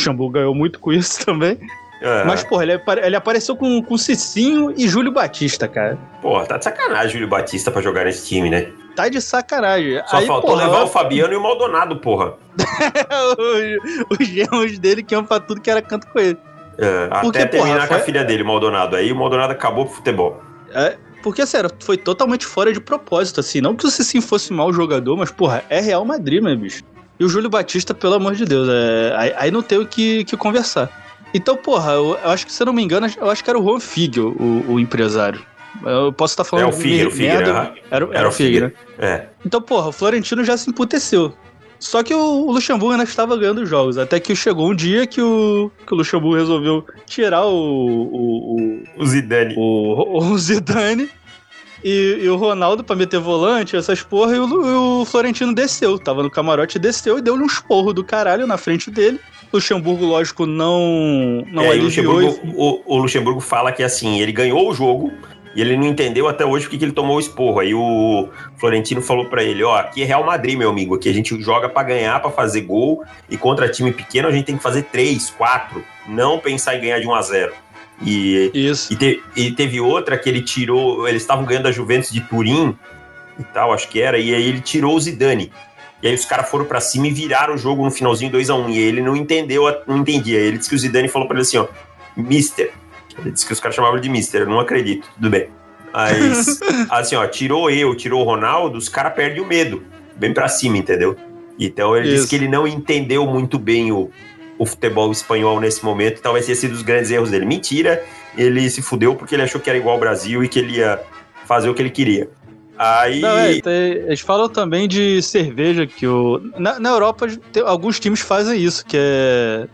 Xambu ganhou muito com isso também. É. Mas, porra, ele, ele apareceu com, com Cicinho e Júlio Batista, cara. Porra, tá de sacanagem Júlio Batista pra jogar nesse time, né? Tá de sacanagem. Só Aí, faltou porra, levar eu... o Fabiano e o Maldonado, porra. os, gêmeos dele que iam pra tudo que era canto com ele. É, Porque, até terminar porra, com a filha dele, Maldonado. Aí o Maldonado acabou pro futebol. É, porque, sério, foi totalmente fora de propósito, assim. Não que o Cicinho fosse mau jogador, mas, porra, é Real Madrid, meu bicho. E o Júlio Batista, pelo amor de Deus, é, aí, aí não tem o que, que conversar. Então, porra, eu, eu, acho que, se eu não me engano, eu acho que era o Juan Figo, o, o empresário. Eu posso estar falando... É o Figueiro, o Figueiro. Era, era, era, o Figueiro, né? É. Então, porra, o Florentino já se emputeceu. Só que o, Luxemburgo ainda estava ganhando jogos. Até que chegou um dia que o, que o Luxemburgo resolveu tirar o. O, o, o Zidane. O, o Zidane e, e, o Ronaldo pra meter volante, essas porra, e o, o, Florentino desceu. Tava no camarote, desceu e deu-lhe um esporro do caralho na frente dele. O Luxemburgo, lógico, não, não é, aliviou. O Luxemburgo, o, o Luxemburgo fala que assim, ele ganhou o jogo, e ele não entendeu até hoje porque que ele tomou o esporro. Aí o Florentino falou para ele: Ó, aqui é Real Madrid, meu amigo. Aqui a gente joga para ganhar, para fazer gol. E contra time pequeno a gente tem que fazer três, quatro. Não pensar em ganhar de 1 a 0 e, Isso. E, te, e teve outra que ele tirou. Eles estavam ganhando a Juventus de Turim e tal, acho que era. E aí ele tirou o Zidane. E aí os caras foram para cima e viraram o jogo no finalzinho 2 a 1 um, E ele não entendeu, não entendia. Ele disse que o Zidane falou para ele assim, ó, Mister. Ele disse que os caras chamavam ele de Mister, eu não acredito, tudo bem. Mas, assim, ó, tirou eu, tirou o Ronaldo, os caras perdem o medo. Bem para cima, entendeu? Então ele Isso. disse que ele não entendeu muito bem o, o futebol espanhol nesse momento, talvez tenha sido os grandes erros dele. Mentira, ele se fudeu porque ele achou que era igual ao Brasil e que ele ia fazer o que ele queria. Aí... Não, é, eles falam também de cerveja, que o... na, na Europa tem, alguns times fazem isso, que é,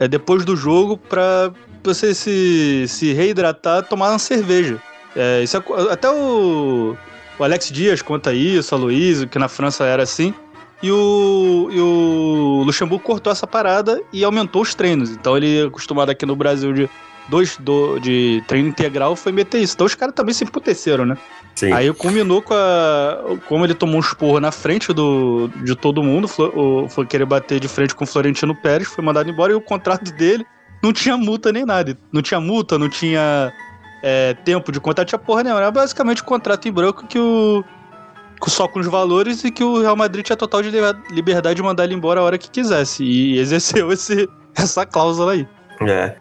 é depois do jogo para você se, se reidratar, tomar uma cerveja. É, isso é, até o, o Alex Dias conta isso, a Luiz, que na França era assim. E o, e o Luxemburgo cortou essa parada e aumentou os treinos. Então ele, acostumado aqui no Brasil de dois do, de treino integral, foi meter isso. Então os caras também se emputeceram, né? Sim. Aí culminou com a. Como ele tomou um esporro na frente do, de todo mundo, foi, foi querer bater de frente com o Florentino Pérez, foi mandado embora e o contrato dele não tinha multa nem nada. Não tinha multa, não tinha é, tempo de contrato, tinha porra nenhuma. Era basicamente o um contrato em branco que o só com os valores e que o Real Madrid tinha total de liberdade de mandar ele embora a hora que quisesse. E exerceu esse, essa cláusula aí. É.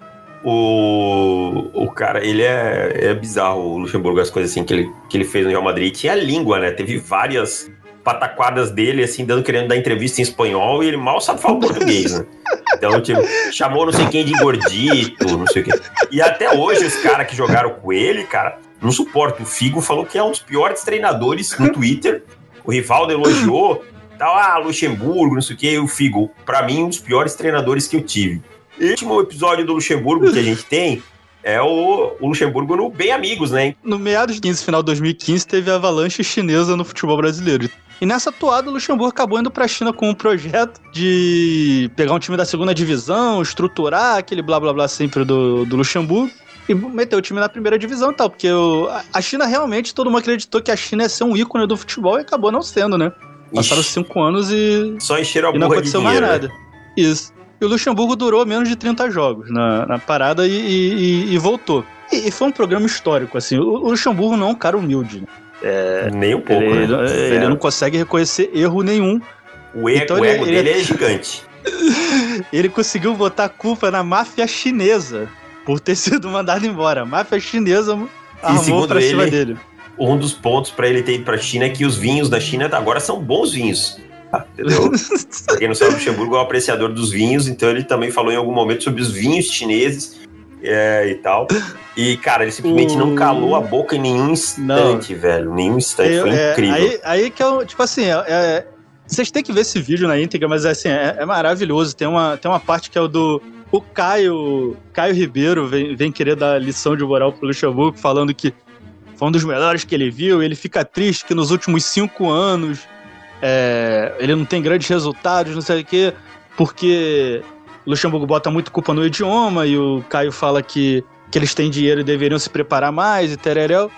O, o cara, ele é, é bizarro, o Luxemburgo, as coisas assim que ele, que ele fez no Real Madrid. Tinha língua, né? Teve várias pataquadas dele, assim, dando, querendo dar entrevista em espanhol e ele mal sabe falar português, né? Então, tipo, chamou não sei quem de gordito, não sei o quê. E até hoje, os caras que jogaram com ele, cara, não suporto. O Figo falou que é um dos piores treinadores no Twitter. O Rivaldo elogiou. Tal, ah, Luxemburgo, não sei o que. E o Figo, para mim, um dos piores treinadores que eu tive. O último episódio do Luxemburgo que a gente tem é o, o, Luxemburgo no Bem Amigos, né? No meados de 15, final de 2015, teve a avalanche chinesa no futebol brasileiro. E nessa toada, o Luxemburgo acabou indo pra China com um projeto de pegar um time da segunda divisão, estruturar aquele blá blá blá sempre do, do Luxemburgo e meteu o time na primeira divisão e tal, porque o, a China realmente, todo mundo acreditou que a China ia ser um ícone do futebol e acabou não sendo, né? Passaram Ixi. cinco anos e. Só encheram a e não aconteceu mais né? nada. Né? Isso. E o Luxemburgo durou menos de 30 jogos na, na parada e, e, e voltou. E, e, foi um programa histórico, assim. O, o Luxemburgo não é um cara humilde, né? É, Nem um pouco. Ele, né? ele não consegue reconhecer erro nenhum. O, ego, então, o ego ele, dele é gigante. ele conseguiu botar a culpa na máfia chinesa por ter sido mandado embora. Máfia chinesa armou pra ele, cima dele. Um dos pontos para ele ter ido pra China é que os vinhos da China agora são bons vinhos. Entendeu? pra quem não sabe, o Luxemburgo é um apreciador dos vinhos, então ele também falou em algum momento sobre os vinhos chineses é, e tal. E, cara, ele simplesmente não calou a boca em nenhum instante, não. velho. Nenhum instante. Eu, Foi é, incrível. Aí, aí que eu, tipo assim, é, é, vocês têm que ver esse vídeo na íntegra, mas assim, é, é, maravilhoso. Tem uma, tem uma parte que é o do. O Caio, Caio Ribeiro vem, vem querer dar lição de moral pro Luxemburgo, falando que foi um dos melhores que ele viu. Ele fica triste que nos últimos cinco anos é, ele não tem grandes resultados, não sei o quê, porque Luxemburgo bota muito culpa no idioma e o Caio fala que, que eles têm dinheiro e deveriam se preparar mais e tereréu.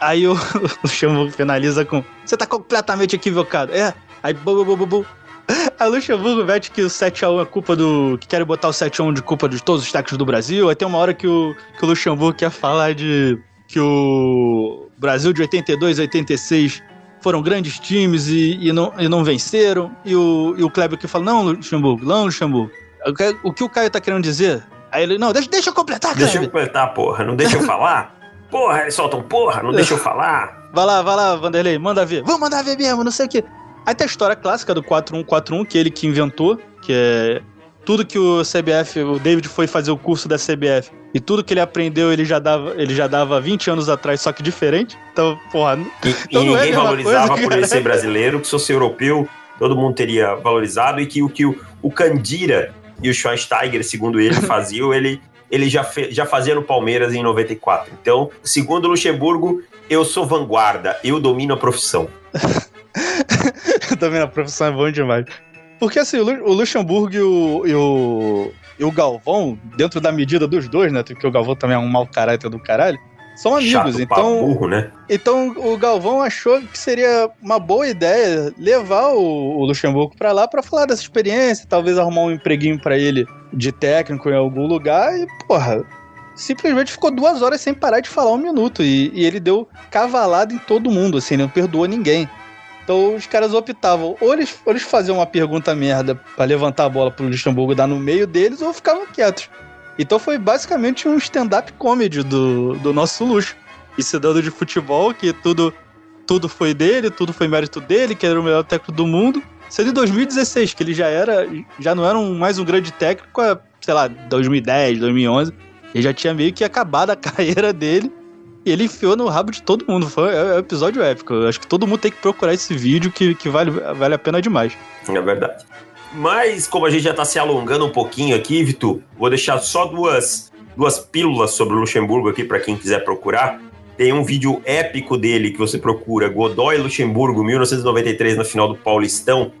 Aí o, Luxemburgo finaliza com: Você tá completamente equivocado. É, aí bu, bu, bu, bu. A Luxemburgo mete que o 7x1 é culpa do. que querem botar o 7x1 de culpa de todos os técnicos do Brasil. Aí tem uma hora que o, que o Luxemburgo quer falar de. que o Brasil de 82, 86 foram grandes times e, e, não, e não venceram. E o, e o Kleber que fala: Não, Luxemburgo, não, Luxemburgo. O que o Caio tá querendo dizer? Aí ele: Não, deixa, deixa eu completar, Kleber. Deixa eu completar, porra, não deixa eu falar. Porra, eles soltam porra, não deixa eu falar. Vai lá, vai lá, Vanderlei, manda ver. Vamos mandar ver mesmo, não sei o quê. Aí tem a história clássica do 4141, que é ele que inventou, que é tudo que o CBF, o David foi fazer o curso da CBF e tudo que ele aprendeu ele já dava, ele já dava 20 anos atrás, só que diferente. Então, porra. E, então e é ninguém é valorizava coisa, por ele ser brasileiro, que se fosse europeu, todo mundo teria valorizado e que o que o, o Candira e o Schweinsteiger, segundo ele, faziam, ele, ele já, fe, já fazia no Palmeiras em 94. Então, segundo Luxemburgo, eu sou vanguarda, eu domino a profissão. domino a profissão é bom demais. Porque assim, o Luxemburgo e o, e o, e o Galvão, dentro da medida dos dois, né? Porque o Galvão também é um mau caráter do caralho. São amigos, Chato então. Burro, né? Então o Galvão achou que seria uma boa ideia levar o, o Luxemburgo para lá para falar dessa experiência, talvez arrumar um empreguinho para ele de técnico em algum lugar e, porra, simplesmente ficou duas horas sem parar de falar um minuto. E, e ele deu cavalada em todo mundo, assim, não perdoou ninguém. Então os caras optavam, ou eles, ou eles faziam uma pergunta merda para levantar a bola pro Luxemburgo dar no meio deles, ou ficavam quietos. Então foi basicamente um stand-up comedy do, do nosso luxo. E se dando de futebol, que tudo, tudo foi dele, tudo foi mérito dele, que era o melhor técnico do mundo. Sendo em 2016, que ele já era, já não era um, mais um grande técnico, sei lá, 2010, 2011. Ele já tinha meio que acabado a carreira dele ele enfiou no rabo de todo mundo. Foi é, é um episódio épico. Acho que todo mundo tem que procurar esse vídeo que, que vale, vale a pena demais. É verdade. Mas, como a gente já está se alongando um pouquinho aqui, Vitor, vou deixar só duas, duas pílulas sobre o Luxemburgo aqui para quem quiser procurar. Tem um vídeo épico dele que você procura, Godoy Luxemburgo, 1993, na final do Paulistão.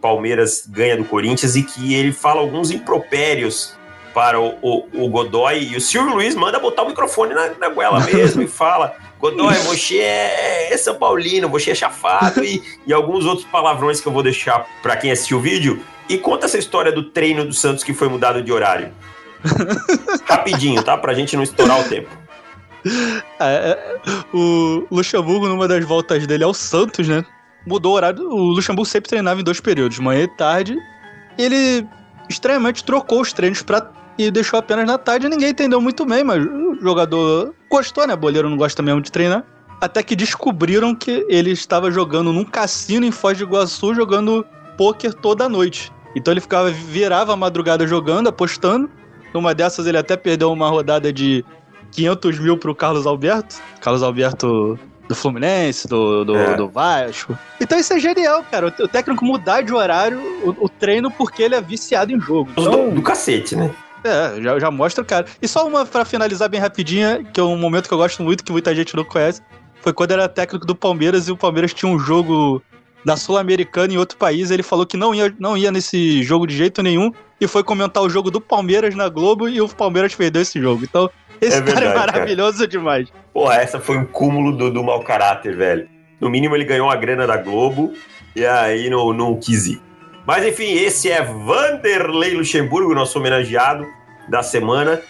Palmeiras ganha do Corinthians e que ele fala alguns impropérios para o, o, o, Godoy e o Silvio Luiz manda botar o microfone na, na goela mesmo e fala: Godoy, você é, é São Paulino, você é chafado e, e alguns outros palavrões que eu vou deixar para quem assistiu o vídeo. E conta essa história do treino do Santos que foi mudado de horário. Rapidinho, tá? Pra gente não estourar o tempo. É, é, o Luxemburgo, numa das voltas dele ao Santos, né? Mudou o horário. O Luxemburgo sempre treinava em dois períodos, manhã e tarde. Ele estranhamente trocou os treinos para e deixou apenas na tarde. Ninguém entendeu muito bem, mas o jogador gostou, né? Boleiro não gosta mesmo de treinar. Até que descobriram que ele estava jogando num cassino em Foz de Iguaçu, jogando pôquer toda noite. Então ele ficava, virava a madrugada jogando, apostando. Numa dessas ele até perdeu uma rodada de 500 mil pro Carlos Alberto. Carlos Alberto do Fluminense, do, do, é. do, Vasco. Então isso é genial, cara. O, técnico mudar de horário o, o, treino porque ele é viciado em jogo. Então, do, do cacete, né? É, já, já mostra o cara. E só uma para finalizar bem rapidinha, que é um momento que eu gosto muito, que muita gente não conhece, foi quando era técnico do Palmeiras e o Palmeiras tinha um jogo da Sul-Americana em outro país. Ele falou que não ia, não ia nesse jogo de jeito nenhum e foi comentar o jogo do Palmeiras na Globo e o Palmeiras perdeu esse jogo. Então, Esse é verdade, cara é maravilhoso cara. demais. Porra, essa foi um cúmulo do, do mau caráter, velho. No mínimo ele ganhou a grana da Globo e aí não, não quis ir. Mas enfim, esse é Vanderlei Luxemburgo, nosso homenageado da semana.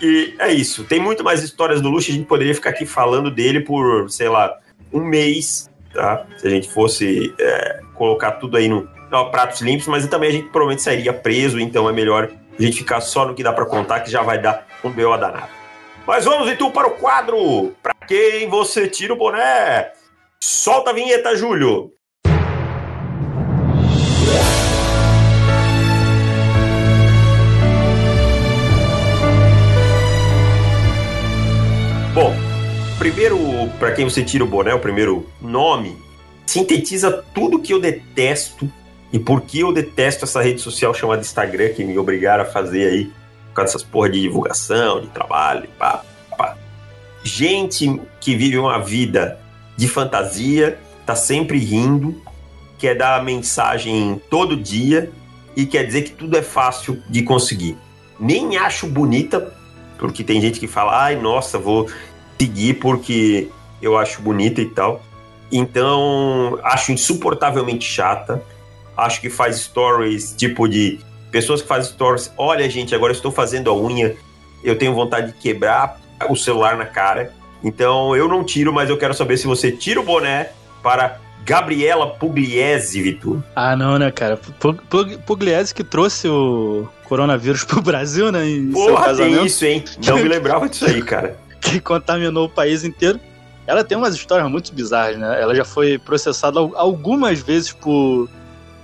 E é isso. Tem muito mais histórias do Luxo. A gente poderia ficar aqui falando dele por, sei lá, um mês, tá? Se a gente fosse é, colocar tudo aí no, no pratos limpos, mas também a gente provavelmente sairia preso, então é melhor a gente ficar só no que dá para contar, que já vai dar um B.O. danado. Mas vamos então para o quadro. Para quem você tira o boné? Solta a vinheta, Júlio. Primeiro, para quem você tira o boné, o primeiro nome, sintetiza tudo que eu detesto e por que eu detesto essa rede social chamada Instagram, que me obrigaram a fazer aí, por causa dessas porra de divulgação, de trabalho, pá, pá. Gente que vive uma vida de fantasia, tá sempre rindo, quer dar mensagem todo dia e quer dizer que tudo é fácil de conseguir. Nem acho bonita porque tem gente que fala, ai, nossa, vou seguir porque eu acho bonita e tal. Então, acho insuportavelmente chata. Acho que faz stories tipo de pessoas que fazem stories. Olha, gente, agora estou fazendo a unha. Eu tenho vontade de quebrar o celular na cara. Então, eu não tiro, mas eu quero saber se você tira o boné para Gabriela Pugliese, Vitor. Ah, não, né, cara? Pugliese que trouxe o coronavírus pro Brasil, né? Porra, tem isso, hein? Não me lembrava disso aí, cara. Que contaminou o país inteiro. Ela tem umas histórias muito bizarras, né? Ela já foi processada algumas vezes por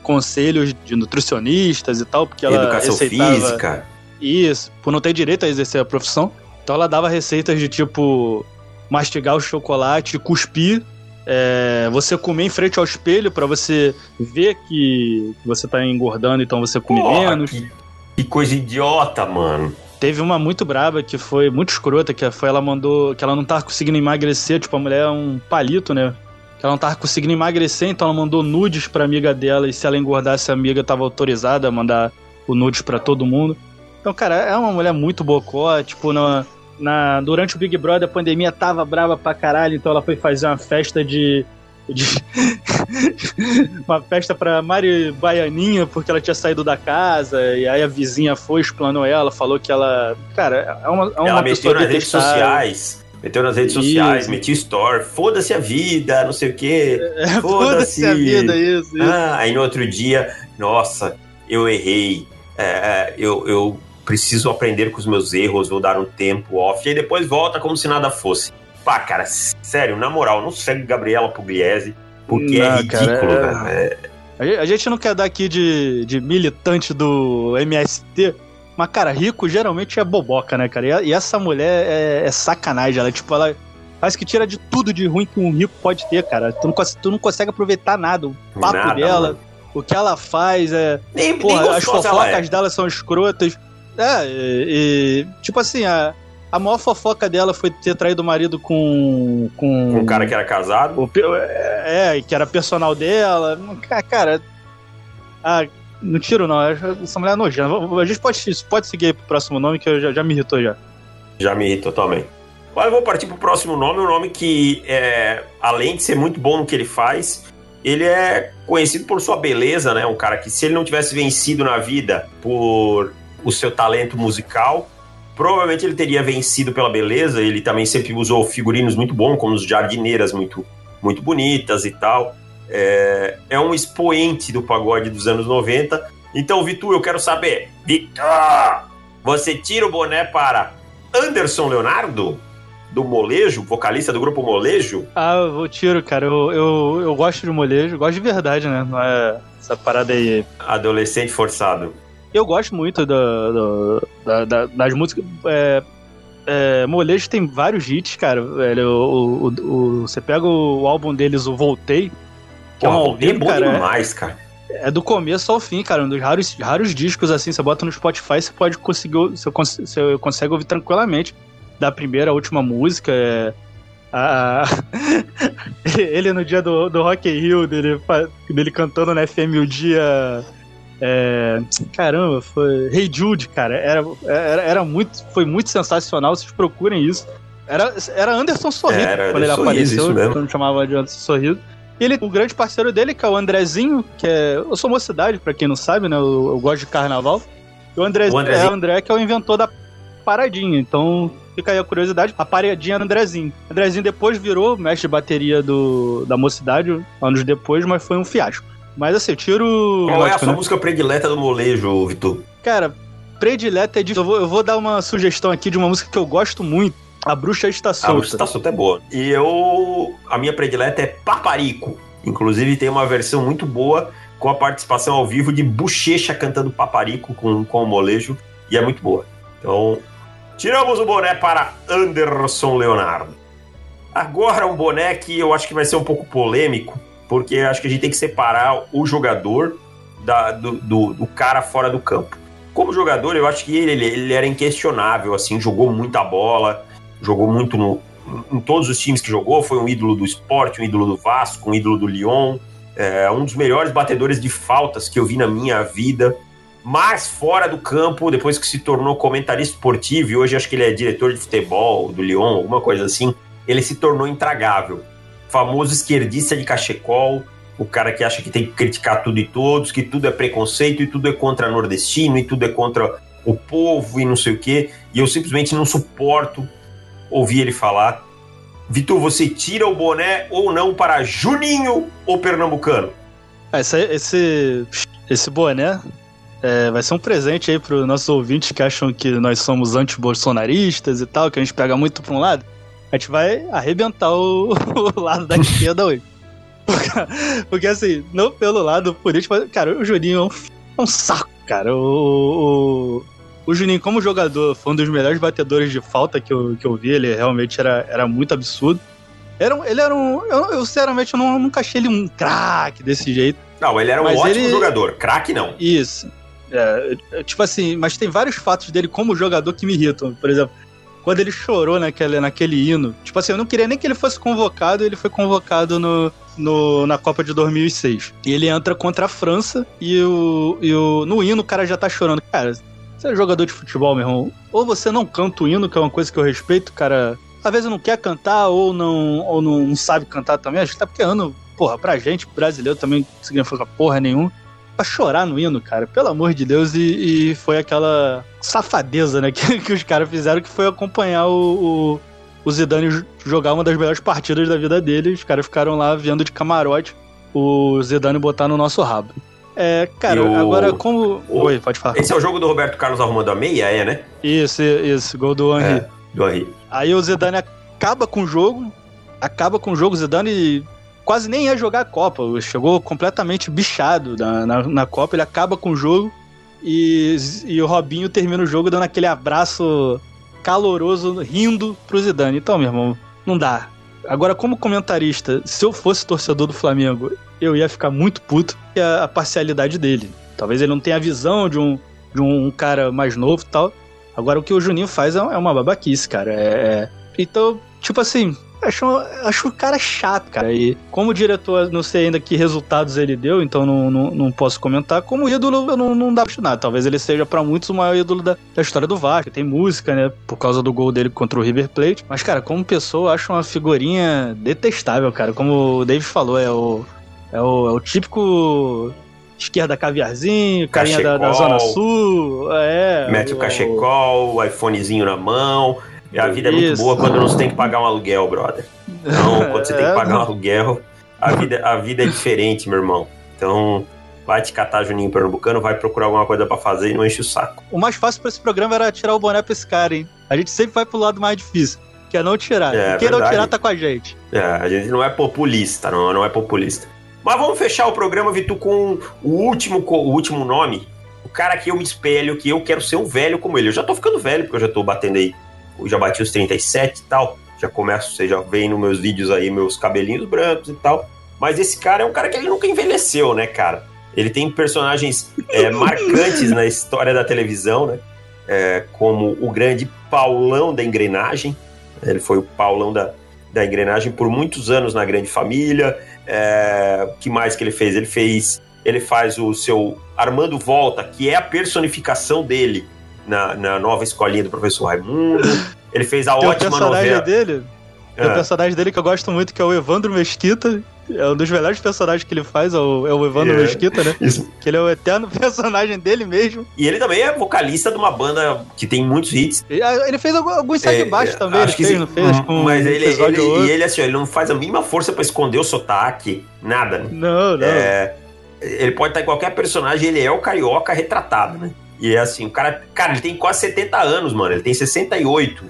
conselhos de nutricionistas e tal, porque ela Educação receitava... física. Isso, por não ter direito a exercer a profissão. Então ela dava receitas de tipo mastigar o chocolate, cuspir é, você comer em frente ao espelho para você ver que você tá engordando, então você come Porra, menos. Que, que, coisa idiota, mano. Teve uma muito braba que foi muito escrota, que foi ela mandou que ela não tava conseguindo emagrecer, tipo, a mulher é um palito, né? Que ela não tava conseguindo emagrecer, então ela mandou nudes pra amiga dela e se ela engordasse, a amiga tava autorizada a mandar o nudes para todo mundo. Então, cara, é uma mulher muito bocó, tipo, na, na, durante o Big Brother a pandemia tava brava pra caralho, então ela foi fazer uma festa de. de uma festa pra Mari Baianinha, porque ela tinha saído da casa, e aí a vizinha foi, explanou ela, falou que ela. Cara, é uma, é uma ela meteu nas redes sociais. Meteu nas redes sociais, isso. metiu store, foda-se a vida, não sei o quê. É, foda-se foda a vida, isso, isso. Ah, aí no outro dia, nossa, eu errei. É, é eu, eu preciso aprender com os meus erros, vou dar um tempo off, e aí depois volta como se nada fosse. Pá, cara, sério, na moral, não segue Gabriela Pugliese, porque é não, é ridículo, cara, é... A gente não quer dar aqui de, de militante do MST, mas, cara, rico geralmente é boboca, né, cara? E, essa mulher é, é sacanagem, ela, tipo, ela faz que tira de tudo de ruim que um rico pode ter, cara. Tu não, tu não consegue aproveitar nada. O papo nada, dela, mano. o que ela faz é. Nem, porra, nem as fofocas é. dela são escrotas. É, e, e, tipo assim, a, a maior fofoca dela foi ter traído o marido com. Com, com um cara que era casado? O, é, que era personal dela. Cara. Ah, não tiro não, essa mulher é nojenta. A gente pode, pode seguir pro próximo nome que eu já, já me irritou já. Já me irritou também. Mas eu vou partir pro próximo nome, um nome que, é, além de ser muito bom no que ele faz, ele é conhecido por sua beleza, né? Um cara que, se ele não tivesse vencido na vida por o seu talento musical. Provavelmente ele teria vencido pela beleza, ele também sempre usou figurinos muito bons, como os jardineiras muito, muito bonitas e tal. É, é um expoente do pagode dos anos 90. Então, Vitor, eu quero saber, Vitor, você tira o boné para Anderson Leonardo? do Molejo, vocalista do grupo Molejo? Ah, eu tiro, cara. Eu, eu, eu gosto de Molejo, gosto de verdade, né? Não é essa parada aí. Adolescente forçado. Eu gosto muito da, da, da, das músicas. É, é, Molejo tem vários hits, cara. Velho, o, o, o, você pega o álbum deles, o Voltei. Que Pô, é um Voltei é bom cara, demais, cara. É do começo ao fim, cara. Um dos raros, raros discos, assim, você bota no Spotify, você pode conseguir. Você, você consegue ouvir tranquilamente. Da primeira à última música. É, a, ele no dia do, do Rock in Rio, dele, dele cantando na FM o dia É, caramba, foi. Hey Jude, cara. Era, era, era muito. Foi muito sensacional. Vocês procurem isso. Era, era Anderson Sorriso Era quando ele Sorriso, apareceu. Quando chamava de Anderson Sorriso. E ele, o grande parceiro dele, que é o Andrezinho, que é. Eu sou mocidade, pra quem não sabe, né? Eu, eu gosto de carnaval. E o, André, O Andrezinho. é o André que é o inventor da paradinha. Então, fica aí a curiosidade. A paradinha do Andrezinho. O Andrezinho depois virou mestre de bateria do, da mocidade, anos depois, mas foi um fiasco. Mas assim, eu tiro. Qual é a sua né? música predileta do molejo, Vitor? Cara, predileta é de. Eu vou, eu vou dar uma sugestão aqui de uma música que eu gosto muito. A Bruxa Está A Solta. música tá solta é boa. E eu. A minha predileta é Paparico. Inclusive tem uma versão muito boa com a participação ao vivo de Bochecha cantando Paparico com, com o molejo. E é muito boa. Então, tiramos o boné para Anderson Leonardo. Agora um boné que eu acho que vai ser um pouco polêmico, porque acho que a gente tem que separar o jogador da- do, do- do cara fora do campo. Como jogador, eu acho que ele, ele, era inquestionável, assim, jogou muita bola, jogou muito no, em todos os times que jogou, foi um ídolo do esporte, um ídolo do Vasco, um ídolo do Lyon, é, um dos melhores batedores de faltas que eu vi na minha vida. Mas fora do campo, depois que se tornou comentarista esportivo, e hoje acho que ele é diretor de futebol do Lyon, alguma coisa assim, ele se tornou intragável. Famoso esquerdista de cachecol, o cara que acha que tem que criticar tudo e todos, que tudo é preconceito e tudo é contra nordestino e tudo é contra o povo e não sei o quê. E eu simplesmente não suporto ouvir ele falar. Vitor, você tira o boné ou não para Juninho ou Pernambucano? Ah, esse, esse, esse boné é, vai ser um presente aí para os nossos ouvintes que acham que nós somos anti-bolsonaristas e tal, que a gente pega muito para um lado. A gente vai arrebentar o, o lado da esquerda hoje. Porque, porque, assim, não pelo lado político, mas, cara, o Juninho é um, é um saco, cara. O, o, o Juninho, como jogador, foi um dos melhores batedores de falta que eu, que eu vi. Ele realmente era, era muito absurdo. Era um, ele era um. Eu, eu sinceramente, eu não, nunca achei ele um craque desse jeito. Não, ele era um Mas ótimo ele- jogador. Craque não. Isso. É, é, tipo assim, mas tem vários fatos dele como jogador que me irritam. Por exemplo, quando ele chorou naquele, naquele hino. Tipo assim, eu não queria nem que ele fosse convocado, ele foi convocado no, no, na Copa de 2006. E ele entra contra a França e, o, e o, no hino o cara já tá chorando. Cara, você é jogador de futebol, meu irmão. Ou você não canta o hino, que é uma coisa que eu respeito, cara. Às vezes não quer cantar ou não, ou não sabe cantar também. Acho que tá porque ano, porra, pra gente, brasileiro também não significa porra nenhuma pra chorar no hino, cara, pelo amor de Deus, e, e foi aquela safadeza, né, que, que os caras fizeram, que foi acompanhar o, o, o Zidane jogar uma das melhores partidas da vida dele, os caras ficaram lá vendo de camarote o Zidane botar no nosso rabo. É, cara, o- agora como... o- Oi, pode falar. Esse é o jogo do Roberto Carlos arrumando a meia, é, né? Isso, isso, gol do Henry. É, do Henry. Aí o Zidane acaba com o jogo, acaba com o jogo, o Zidane quase nem ia jogar a Copa, chegou completamente bichado na, na, na Copa, ele acaba com o jogo e, e o Robinho termina o jogo dando aquele abraço caloroso, rindo pro Zidane. Então, meu irmão, não dá. Agora, como comentarista, se eu fosse torcedor do Flamengo, eu ia ficar muito puto com a, a parcialidade dele. Talvez ele não tenha a visão de um, de um cara mais novo e tal. Agora, o que o Juninho faz é é uma babaquice, cara. É, é- Então, tipo assim, acho, acho o cara chato, cara. E como diretor, não sei ainda que resultados ele deu, então não, não, não posso comentar. Como ídolo, eu não, não dá pra nada. Talvez ele seja pra muitos o maior ídolo da, da história do Vasco. Tem música, né? Por causa do gol dele contra o River Plate. Mas, cara, como pessoa, eu acho uma figurinha detestável, cara. Como o David falou, é o, é o, é o típico esquerda caviarzinho, carinha da, da. Zona Sul. É. Mete o cachecol, o iPhonezinho na mão. E a vida é muito Isso. boa quando não se tem que pagar um aluguel, brother. Então, quando você tem que É, pagar um aluguel, a vida, a vida é diferente, meu irmão. Então, vai te catar Juninho Pernambucano, vai procurar alguma coisa pra fazer e não enche o saco. O mais fácil pra esse programa era tirar o boné pra esse cara, hein? A gente sempre vai pro lado mais difícil, que é não tirar. É, Quem não verdade. tirar tá com a gente. É, a gente não é populista, não, não é populista. Mas vamos fechar o programa, Vitu, com o último, o último nome. O cara que eu me espelho, que eu quero ser um velho como ele. Eu já tô ficando velho, porque eu já tô batendo aí. Já bati os 37 e tal. Já começo, você já vem nos meus vídeos aí, meus cabelinhos brancos e tal. Mas esse cara é um cara que ele nunca envelheceu, né, cara? Ele tem personagens é, marcantes na história da televisão, né? É, como o grande Paulão da Engrenagem. Ele foi o Paulão da, da Engrenagem por muitos anos na Grande Família. É, o que mais que ele fez? Ele fez ele faz o seu Armando Volta, que é a personificação dele na, na nova escolinha do professor Raimundo. Ele fez a Tem ótima o personagem novela. dele. Tem Ah. o personagem dele que eu gosto muito, que é o Evandro Mesquita. É um dos melhores personagens que ele faz, é o, é o Evandro É. Mesquita, né? Isso. Que ele é o eterno personagem dele mesmo. E ele também é vocalista de uma banda que tem muitos hits. Ah, Ele fez alguns sai de É, baixo é, também, ele acho que fez, sim. não fez? Que um Mas ele, ele, e ele, assim, ele não faz a mínima força pra esconder o sotaque, nada, né? Não, não. É, ele pode estar em qualquer personagem, ele é o carioca retratado, né? E é assim, o cara, cara, ele tem quase 70 anos, mano. Ele tem 68.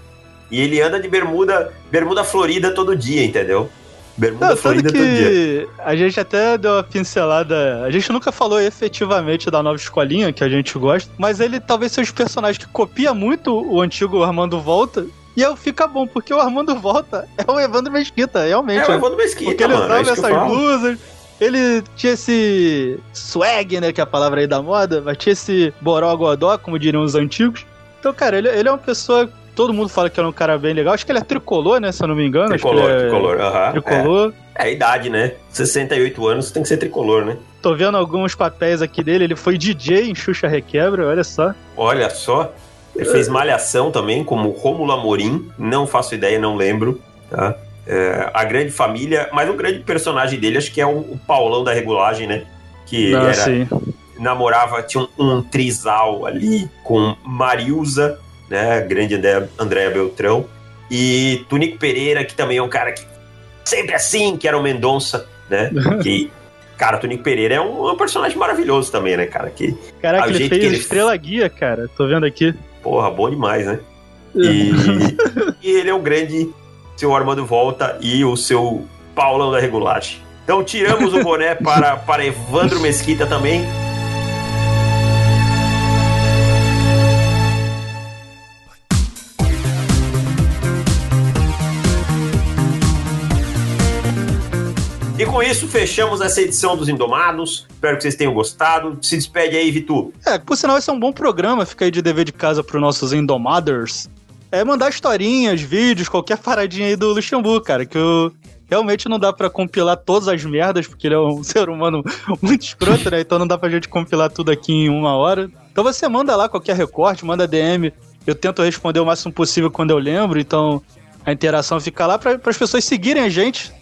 E ele anda de bermuda, bermuda florida todo dia, entendeu? Bermuda Não, florida todo dia. a gente até deu uma pincelada. A gente nunca falou efetivamente da nova escolinha, que a gente gosta, mas ele talvez seja um personagem que copia muito o antigo Armando Volta. E aí fica bom, porque o Armando Volta é o Evandro Mesquita, realmente. É o? Evandro Mesquita, Porque ele mano. É usava eu essas blusas, ele tinha esse swag, né, que é a palavra aí da moda, mas tinha esse boró godó, como diriam os antigos. Então, cara, ele, ele é uma pessoa, todo mundo fala que é um cara bem legal, acho que ele é tricolor, né, se eu não me engano. Tricolor, é tricolor. aham. Tricolor. É. é a idade, né? 68 anos tem que ser tricolor, né? Tô vendo alguns papéis aqui dele, ele foi DJ em Xuxa Requebra, olha só. Olha só. Ele fez Malhação também, como Rômulo Amorim. Não faço ideia, não lembro. Tá? É, a grande família, mas o grande personagem dele acho que é o, o Paulão da regulagem, né? Que Não, era, sim. namorava, tinha um, um trisal ali com Marilza, né? Grande André, Andréa Beltrão. E Tunico Pereira, que também é um cara que sempre assim, que era o Mendonça, né? que, cara, Tunico Pereira é um, é um personagem maravilhoso também, né, cara? Que, Caraca, Ah, ele jeito fez que ele- Estrela Guia, cara. Tô vendo aqui. porra, bom demais, né? E, e ele é o grande seu Armando Volta e o seu Paulão da Regulagem. Então tiramos o boné para, para Evandro Mesquita também. E com isso, fechamos essa edição dos Indomados. Espero que vocês tenham gostado. Se despede aí, Vitor. É, por sinal, esse é um bom programa, fica aí de dever de casa pros nossos Indomaders. É mandar historinhas, vídeos, qualquer paradinha aí do Luxemburgo, cara, que eu... Realmente não dá pra compilar todas as merdas, porque ele é um ser humano muito escroto, né? Então não dá pra gente compilar tudo aqui em uma hora. Então você manda lá qualquer recorte, manda DM. Eu tento responder o máximo possível quando eu lembro, então a interação fica lá para as pessoas seguirem a gente,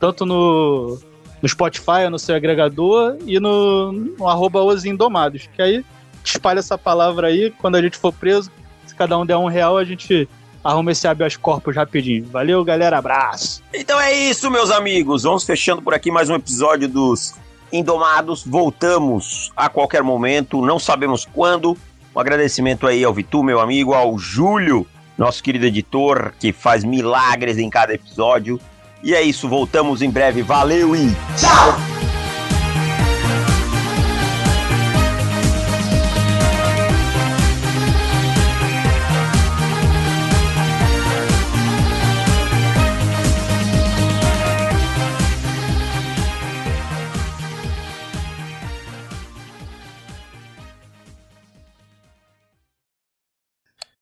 tanto no, no Spotify, no seu agregador, e no, no arroba Os Indomados. Que aí espalha essa palavra aí, quando a gente for preso, se cada um der um real, a gente arruma esse habeas corpus rapidinho. Valeu, galera, abraço! Então é isso, meus amigos. Vamos fechando por aqui mais um episódio dos Indomados. Voltamos a qualquer momento, não sabemos quando. Um agradecimento aí ao Vitu, meu amigo, ao Júlio, nosso querido editor, que faz milagres em cada episódio. E é isso, voltamos em breve. Valeu e tchau!